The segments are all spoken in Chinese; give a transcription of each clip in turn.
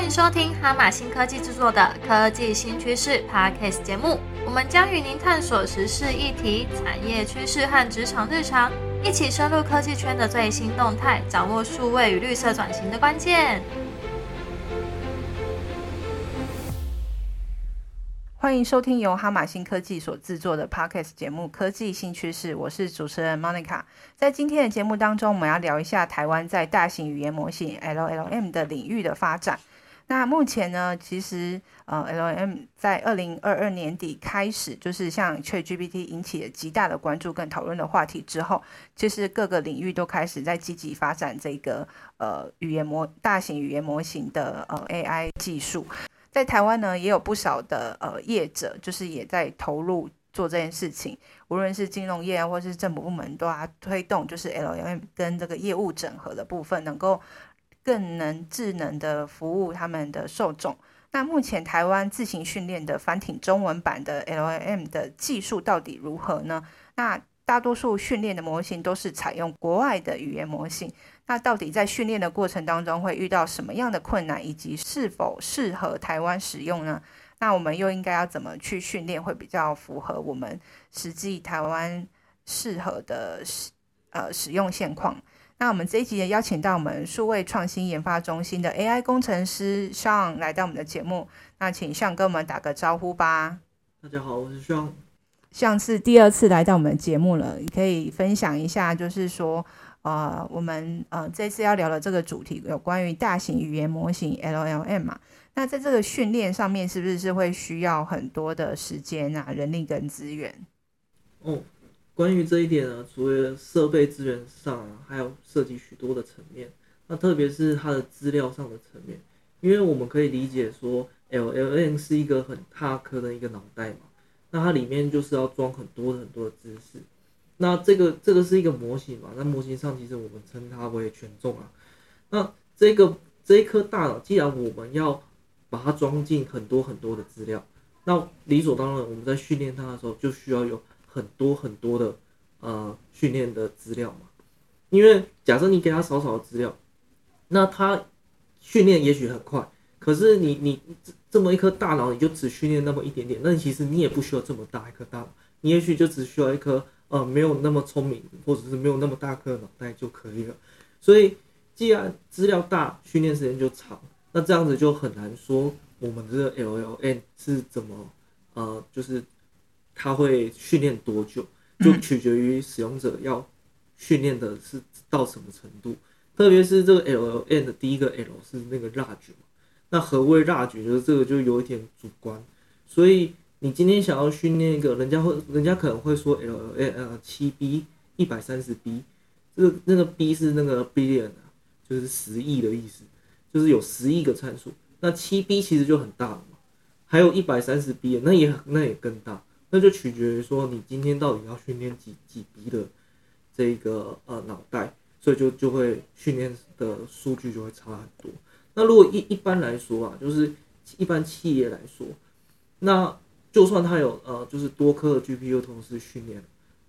欢迎收听哈马新科技制作的科技新趋势 Podcast 节目。我们将与您探索时事议题、产业趋势和职场日常，一起深入科技圈的最新动态，掌握数位与绿色转型的关键。欢迎收听由哈马新科技所制作的 Podcast 节目《科技新趋势》，我是主持人 Monica。在今天的节目当中，我们要聊一下台湾在大型语言模型 LLM 的领域的发展。那目前呢，其实呃，L M 在二零二二年底开始，就是像 ChatGPT 引起了极大的关注跟讨论的话题之后，其实各个领域都开始在积极发展这个呃语言模大型语言模型的呃 AI 技术。在台湾呢，也有不少的呃业者，就是也在投入做这件事情。无论是金融业啊，或是政府部门，都要推动，就是 L M 跟这个业务整合的部分，能够更能智能的服务他们的受众。那目前台湾自行训练的繁体中文版的 LLM 的技术到底如何呢？那大多数训练的模型都是采用国外的语言模型。那到底在训练的过程当中会遇到什么样的困难，以及是否适合台湾使用呢？那我们又应该要怎么去训练，会比较符合我们实际台湾适合的使呃使用现况？那我们这一集也邀请到我们数位创新研发中心的 AI 工程师 Sean 来到我们的节目。那请 Sean 跟我们打个招呼吧。大家好，我是 Sean。像是第二次来到我们的节目了，你可以分享一下，就是说。呃，我们呃这次要聊的这个主题有关于大型语言模型 LLM 嘛？那在这个训练上面，是不是是会需要很多的时间啊、人力跟资源？哦，关于这一点呢，除了设备资源上啊，还有涉及许多的层面。那特别是它的资料上的层面，因为我们可以理解说，LLM 是一个很大颗的一个脑袋嘛，那它里面就是要装很多很多的知识。那这个这个是一个模型嘛？那模型上其实我们称它为权重啊。那这个这一颗大脑，既然我们要把它装进很多很多的资料，那理所当然我们在训练它的时候就需要有很多很多的呃训练的资料嘛。因为假设你给他少少的资料，那他训练也许很快，可是你你这么一颗大脑，你就只训练那么一点点，那其实你也不需要这么大一颗大脑，你也许就只需要一颗。呃，没有那么聪明，或者是没有那么大颗脑袋就可以了。所以，既然资料大，训练时间就长，那这样子就很难说我们这个 LLM 是怎么，呃，就是它会训练多久，就取决于使用者要训练的是到什么程度。特别是这个 LLM 的第一个 L 是那个 large 嘛，那何谓 large？就是这个就有一点主观，所以。你今天想要训练一个，人家会，人家可能会说 L L L 七 B 一百三十 B，这个那个 B 是那个 billion 啊，就是十亿的意思，就是有十亿个参数。那七 B 其实就很大了嘛，还有一百三十 B，那也那也更大，那就取决于说你今天到底要训练几几 B 的这个呃脑袋，所以就就会训练的数据就会差很多。那如果一一般来说啊，就是一般企业来说，那就算它有呃，就是多颗的 GPU 同时训练，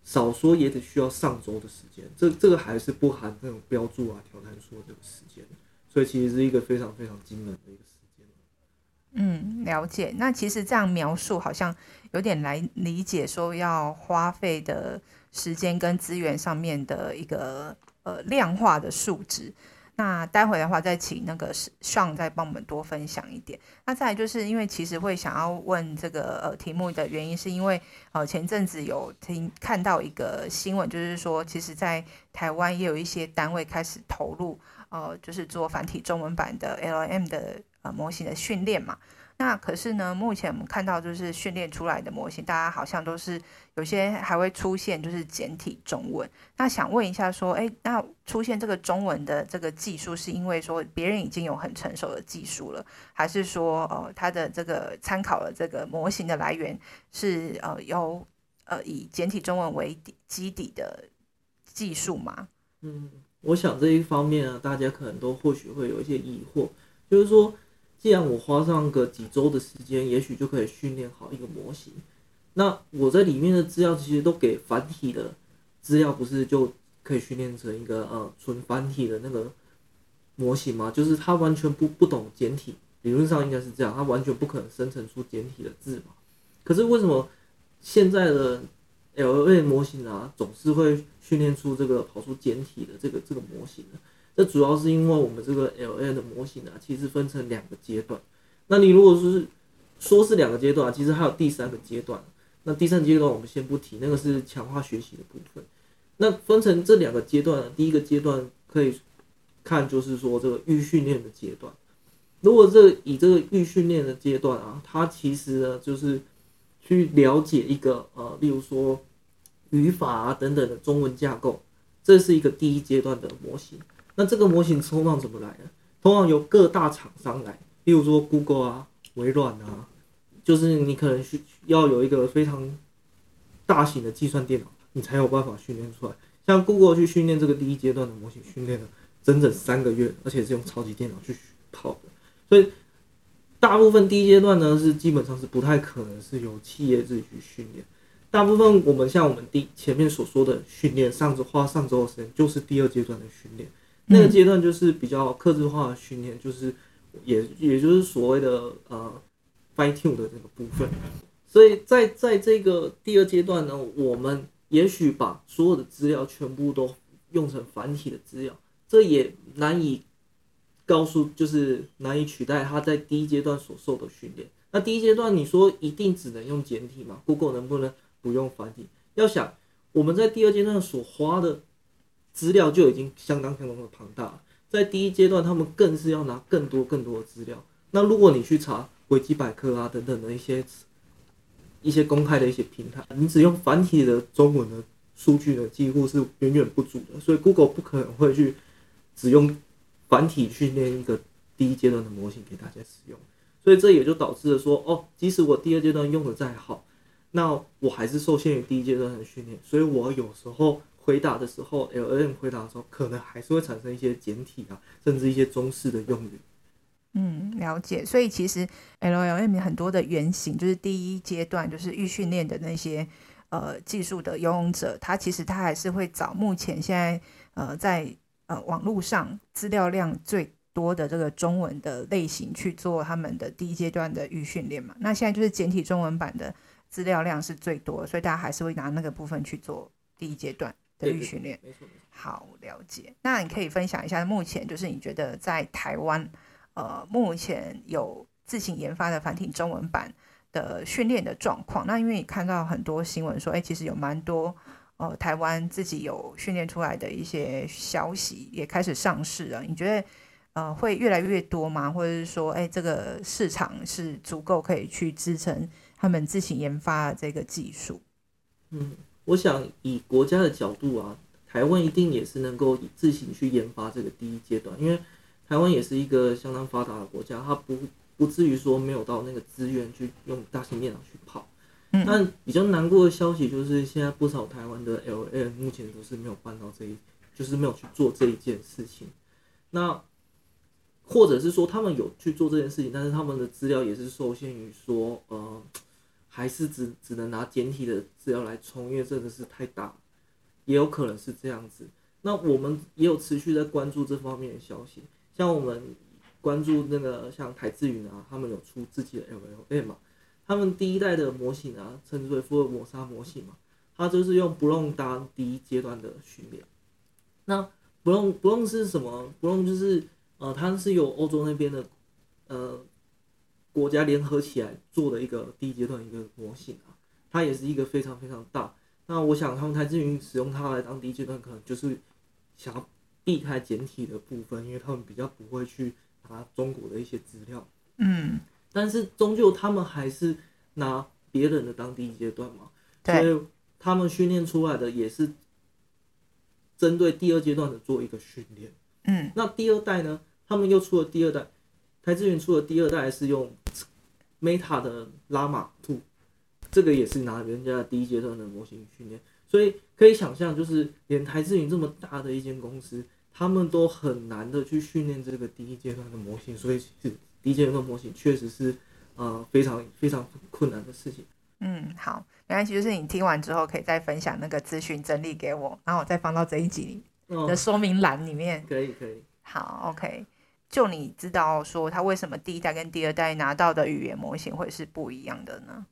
少说也得需要上周的时间。这这个还是不含那种标注啊、调参数这个时间，所以其实是一个非常非常惊人的一个事。嗯，了解。那其实这样描述好像有点来理解，说要花费的时间跟资源上面的一个呃量化的数值。那待会的话，再请那个上再帮我们多分享一点。那再来就是因为其实会想要问这个呃题目的原因，是因为呃前阵子有听看到一个新闻，就是说其实在台湾也有一些单位开始投入呃就是做繁体中文版的 L M 的呃模型的训练嘛。那可是呢，目前我们看到就是训练出来的模型，大家好像都是有些还会出现就是简体中文。那想问一下，说，哎，那出现这个中文的这个技术，是因为说别人已经有很成熟的技术了，还是说，呃，它的这个参考了这个模型的来源是呃由呃以简体中文为底基底的技术吗？嗯，我想这一方面啊，大家可能都或许会有一些疑惑，就是说。既然我花上个几周的时间，也许就可以训练好一个模型，那我在里面的资料其实都给繁体的资料，不是就可以训练成一个呃纯繁体的那个模型吗？就是它完全不不懂简体，理论上应该是这样，它完全不可能生成出简体的字嘛。可是为什么现在的 LLM 模型啊，总是会训练出这个跑出简体的这个这个模型呢？这主要是因为我们这个 LLM 的模型啊，其实分成两个阶段。那你如果是说是两个阶段啊，其实还有第三个阶段。那第三阶段我们先不提，那个是强化学习的部分。那分成这两个阶段，第一个阶段可以看就是说这个预训练的阶段。如果这以这个预训练的阶段啊，它其实呢就是去了解一个呃，例如说语法啊等等的中文架构，这是一个第一阶段的模型。那这个模型通常怎么来呢？通常由各大厂商来，例如说 Google 啊、微软啊，就是你可能需要有一个非常大型的计算电脑，你才有办法训练出来。像 Google 去训练这个第一阶段的模型，训练了整整三个月，而且是用超级电脑去跑的。所以大部分第一阶段呢，是基本上是不太可能是由企业自己去训练。大部分我们像我们第前面所说的训练，上周花上周的时间，就是第二阶段的训练。那个阶段就是比较克制化的训练，就是也也就是所谓的呃 fine tune 的这个部分。所以在在这个第二阶段呢，我们也许把所有的资料全部都用成繁体的资料，这也难以告诉，就是难以取代他在第一阶段所受的训练。那第一阶段你说一定只能用简体吗？Google 能不能不用繁体？要想我们在第二阶段所花的。资料就已经相当相当的庞大，在第一阶段，他们更是要拿更多更多的资料。那如果你去查维基百科啊等等的一些一些公开的一些平台，你只用繁体的中文的数据呢，几乎是远远不足的。所以 Google 不可能会去只用繁体训练一个第一阶段的模型给大家使用。所以这也就导致了说，哦，即使我第二阶段用的再好，那我还是受限于第一阶段的训练。所以我有时候。回答的时候，L N 回答的时候，可能还是会产生一些简体啊，甚至一些中式的用语。嗯，了解。所以其实 L L M 很多的原型，就是第一阶段就是预训练的那些呃技术的游泳者，他其实他还是会找目前现在呃在呃网络上资料量最多的这个中文的类型去做他们的第一阶段的预训练嘛。那现在就是简体中文版的资料量是最多，所以大家还是会拿那个部分去做第一阶段。的预训练，好了解。那你可以分享一下，目前就是你觉得在台湾，呃，目前有自行研发的繁体中文版的训练的状况。那因为你看到很多新闻说，哎，其实有蛮多呃台湾自己有训练出来的一些消息也开始上市了。你觉得呃会越来越多吗？或者是说，哎，这个市场是足够可以去支撑他们自行研发的这个技术？嗯。我想以国家的角度啊，台湾一定也是能够自行去研发这个第一阶段，因为台湾也是一个相当发达的国家，它不不至于说没有到那个资源去用大型电脑去跑。但比较难过的消息就是，现在不少台湾的 L N 目前都是没有办到这一，就是没有去做这一件事情。那或者是说他们有去做这件事情，但是他们的资料也是受限于说，呃。还是只只能拿简体的资料来充，因为真的是太大，也有可能是这样子。那我们也有持续在关注这方面的消息，像我们关注那个像台智云啊，他们有出自己的 LLM 嘛，他们第一代的模型啊，称之为福尔摩沙模型嘛，它就是用不用当第一阶段的训练。那不用不用是什么？不用就是呃，它是有欧洲那边的呃。国家联合起来做的一个第一阶段一个模型啊，它也是一个非常非常大。那我想他们台资云使用它来当第一阶段，可能就是想要避开简体的部分，因为他们比较不会去拿中国的一些资料。嗯，但是终究他们还是拿别人的当第一阶段嘛，所以他们训练出来的也是针对第二阶段的做一个训练。嗯，那第二代呢，他们又出了第二代。台资云出了第二代是用 Meta 的 Llama 2，这个也是拿人家的第一阶段的模型训练，所以可以想象，就是连台资云这么大的一间公司，他们都很难的去训练这个第一阶段的模型，所以是第一阶段的模型确实是呃非常非常困难的事情。嗯，好，没关系，就是你听完之后可以再分享那个资讯整理给我，然后我再放到这一集的说明栏里面。可以可以。好，OK。就你知道说它为什么第一代跟第二代拿到的语言模型会是不一样的呢？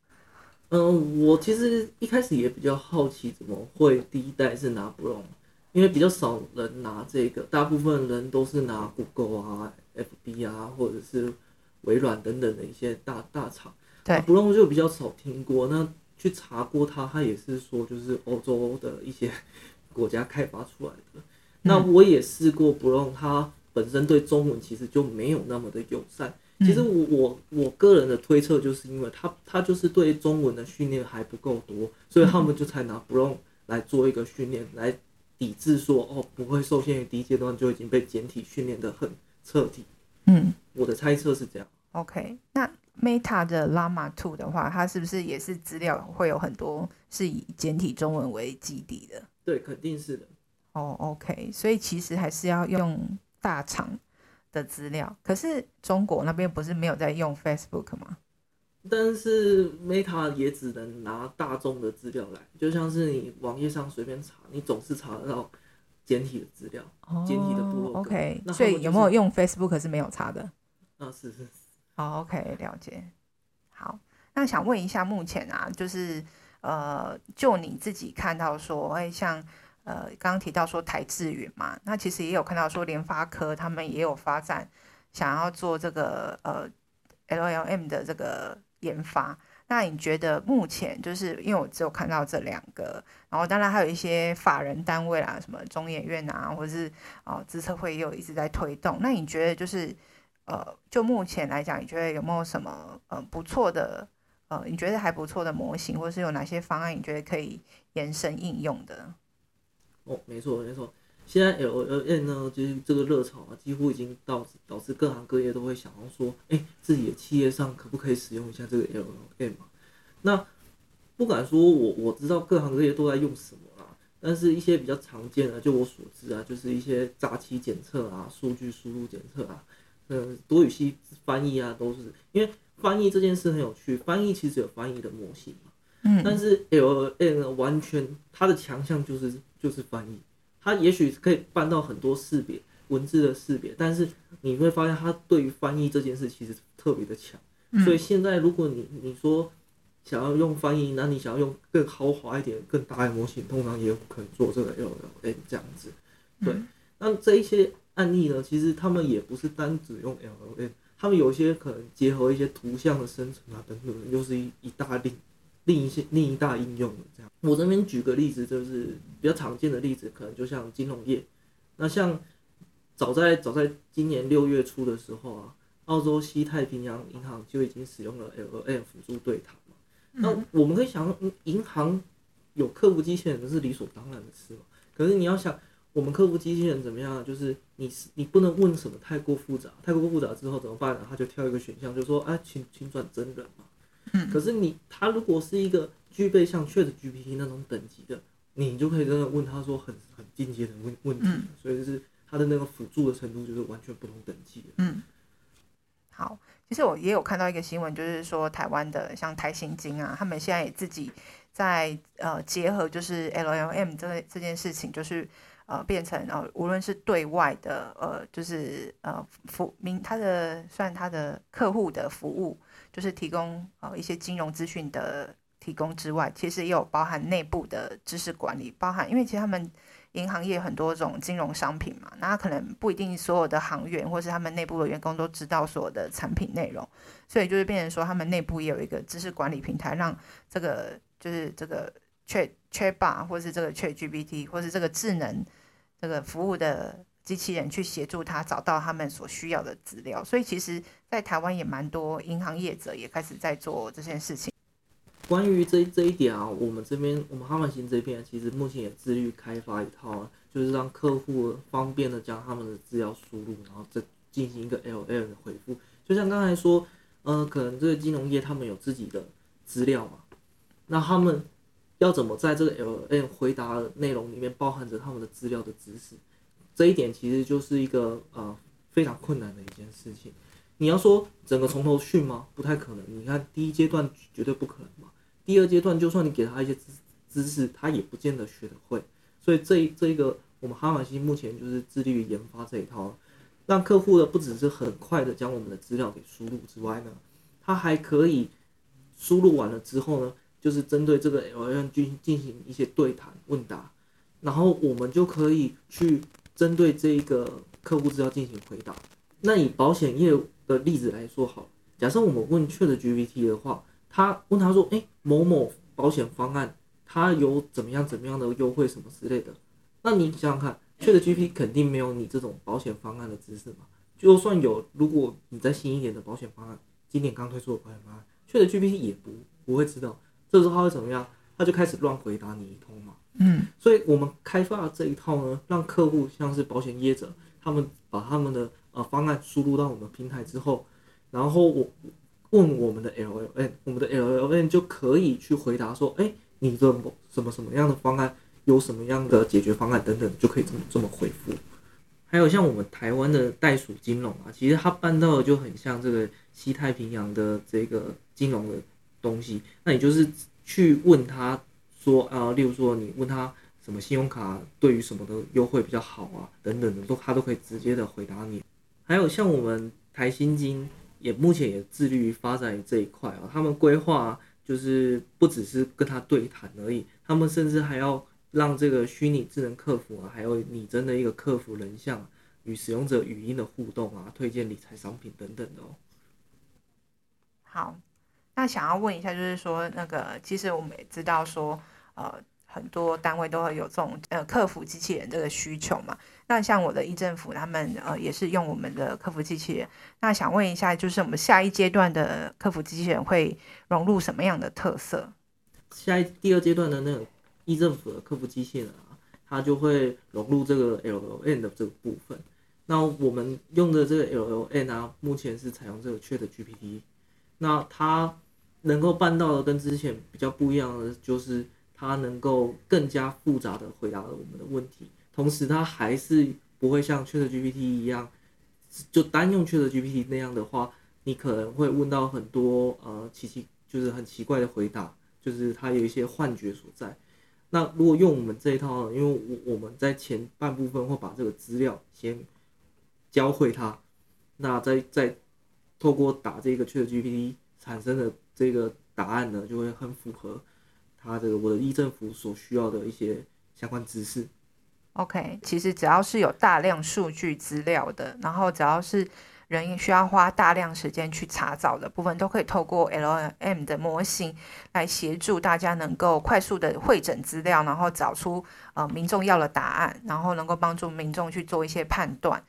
嗯，我其实一开始也比较好奇，怎么会第一代是拿 b r o n 因为比较少人拿这个，大部分人都是拿 Google 啊、FB 啊，或者是微软等等的一些大大厂。对 b r o n 就比较少听过。那去查过它，它也是说就是欧洲的一些 国家开发出来的。那我也试过 b r o n 它本身对中文其实就没有那么的友善。其实我我我个人的推测，就是因为他他就是对中文的训练还不够多，所以他们就才拿 Brown 来做一个训练，来抵制说哦不会受限于第一阶段就已经被简体训练的很彻底。嗯我的猜测是这样。，OK，那 Meta 的 Llama Two 的话，它是不是也是资料会有很多是以简体中文为基底的？对，肯定是的。哦，OK，所以其实还是要用大厂的资料。可是中国那边不是没有在用 Facebook 吗？但是 Meta 也只能拿大众的资料来，就像是你网页上随便查，你总是查得到简体的资料。简体的部落格 OK，那他所以有没有用 Facebook 是没有查的。啊，是是是。哦，OK，了解。好，那想问一下，目前啊，就是呃，就你自己看到说，哎，像呃，刚刚提到说台智云嘛，那其实也有看到说联发科他们也有发展，想要做这个呃 LLM 的这个研发。那你觉得目前就是因为我只有看到这两个，然后当然还有一些法人单位啦，什么中研院啊，或者是哦资策会也有一直在推动。那你觉得就是呃，就目前来讲，你觉得有没有什么呃不错的呃，你觉得还不错的模型，或是有哪些方案你觉得可以延伸应用的？哦，没错没错。现在 L L N 呢，就是这个热潮啊，几乎已经导致导致各行各业都会想要说，哎、自己的企业上可不可以使用一下这个 L L M 啊？那不敢说我我知道各行各业都在用什么啦，但是一些比较常见的，就我所知啊，就是一些杂期检测啊、数据输入检测啊，呃，多语系翻译啊，都是因为翻译这件事很有趣，翻译其实有翻译的模型嘛。嗯但是 L N 呢，完全它的强项就是就是翻译，它也许可以办到很多识别文字的识别，但是你会发现它对于翻译这件事其实特别的强。嗯所以现在如果你你说想要用翻译，那你想要用更豪华一点、更大的模型，通常也有可能做这个 L L M 这样子。对，嗯那这一些案例呢，其实他们也不是单只用 L L M，他们有一些可能结合一些图像的生成啊等等的，又是一一大另另一些另一大应用的这样。我这边举个例子，就是比较常见的例子，可能就像金融业。那像早在早在今年六月初的时候啊，澳洲西太平洋银行就已经使用了 L L 辅助对谈嘛。那我们可以想，嗯银行有客服机器人是理所当然的事嘛。可是你要想，我们客服机器人怎么样啊？就是你你不能问什么太过复杂，太过复杂之后怎么办呢？他就挑一个选项，就说啊，请请转真人嘛。嗯。可是你他如果是一个具备像 Chat GPT 那种等级的，你就可以真的问他说很很进阶的问问题，嗯。所以就是他的那个辅助的程度就是完全不同等级的。嗯，好，其实我也有看到一个新闻，就是说台湾的像台新金啊，他们现在也自己在呃结合就是 LLM 这这件事情，就是呃变成呃无论是对外的呃就是呃服民他的算他的客户的服务，就是提供呃一些金融资讯的提供之外，其实也有包含内部的知识管理，包含因为其实他们银行业很多种金融商品嘛，那可能不一定所有的行员或是他们内部的员工都知道所有的产品内容，所以就是变成说他们内部也有一个知识管理平台，让这个就是这个 Chat Chatbot 或是这个 Chat GPT 或是这个智能这个服务的机器人去协助他找到他们所需要的资料，所以其实，在台湾也蛮多银行业者也开始在做这件事情。关于这这一点啊，我们这边我们哈曼星这边其实目前也致力开发一套，就是让客户方便的将他们的资料输入，然后再进行一个 L L 的回复。就像刚才说，呃，可能这个金融业他们有自己的资料嘛，那他们要怎么在这个 L L 回答内容里面包含着他们的资料的知识？这一点其实就是一个呃非常困难的一件事情。你要说整个从头训吗？不太可能。你看第一阶段绝对不可能嘛。第二阶段，就算你给他一些知知识，他也不见得学得会。所以这一这一个，我们哈马西目前就是致力于研发这一套让客户的不只是很快的将我们的资料给输入之外呢，他还可以输入完了之后呢，就是针对这个 LLM 进进行一些对谈问答，然后我们就可以去针对这一个客户资料进行回答。那以保险业的例子来说好，假设我们问 ChatGPT 的话，他问他说，哎，某某保险方案它有怎么样怎么样的优惠什么之类的，那你想想看。确的 GPT 肯定没有你这种保险方案的知识嘛？就算有，如果你在新一点的保险方案，今年刚推出的保险方案，确的 GPT 也不不会知道。这时候他会怎么样？他就开始乱回答你一通嘛。嗯，所以我们开发这一套呢，让客户像是保险业者，他们把他们的呃方案输入到我们平台之后，然后我问我们的 LLM，我们的 LLM 就可以去回答说，哎，你的什么什么样的方案？有什么样的解决方案等等，就可以这么这么回复。还有像我们台湾的袋鼠金融啊，其实它办到的就很像这个西太平洋的这个金融的东西。那你就是去问他说啊，例如说你问他什么信用卡对于什么的优惠比较好啊，等等的，都他都可以直接的回答你。还有像我们台新金也目前也致力于发展这一块啊，他们规划就是不只是跟他对谈而已，他们甚至还要。让这个虚拟智能客服啊，还有拟真的一个客服人像与使用者语音的互动啊，推荐理财商品等等的哦。好，那想要问一下，就是说那个，其实我们也知道说，呃，很多单位都会有这种呃客服机器人这个需求嘛。那像我的一政府，他们呃也是用我们的客服机器人。那想问一下，就是我们下一阶段的客服机器人会融入什么样的特色？下一第二阶段的那个。一政府的客服机器人啊，它就会融入这个 LLM 的这个部分。那我们用的这个 LLM 啊，目前是采用这个 Chat GPT。那它能够办到的跟之前比较不一样的，就是它能够更加复杂的回答了我们的问题，同时它还是不会像 Chat GPT 一样，就单用 Chat GPT 那样的话，你可能会问到很多呃奇奇就是很奇怪的回答，就是它有一些幻觉所在。那如果用我们这一套，因为我我们在前半部分会把这个资料先教会他，那再再透过打这个 ChatGPT 产生的这个答案呢，就会很符合他这个我的一政府所需要的一些相关知识。OK，其实只要是有大量数据资料的，然后只要是。人需要花大量时间去查找的部分，都可以透过 L M 的模型来协助大家能够快速的会诊资料，然后找出呃民众要的答案，然后能够帮助民众去做一些判断。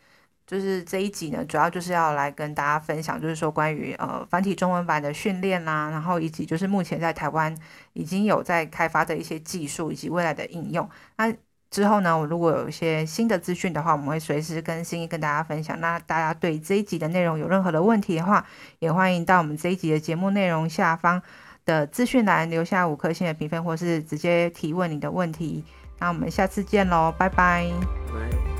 就是这一集呢，主要就是要来跟大家分享，就是说关于呃繁体中文版的训练啦，然后以及就是目前在台湾已经有在开发的一些技术以及未来的应用。那之后呢，我如果有一些新的资讯的话，我们会随时更新跟大家分享。那大家对这一集的内容有任何的问题的话，也欢迎到我们这一集的节目内容下方的资讯栏留下五颗星的评分，或是直接提问你的问题。那我们下次见喽，拜拜。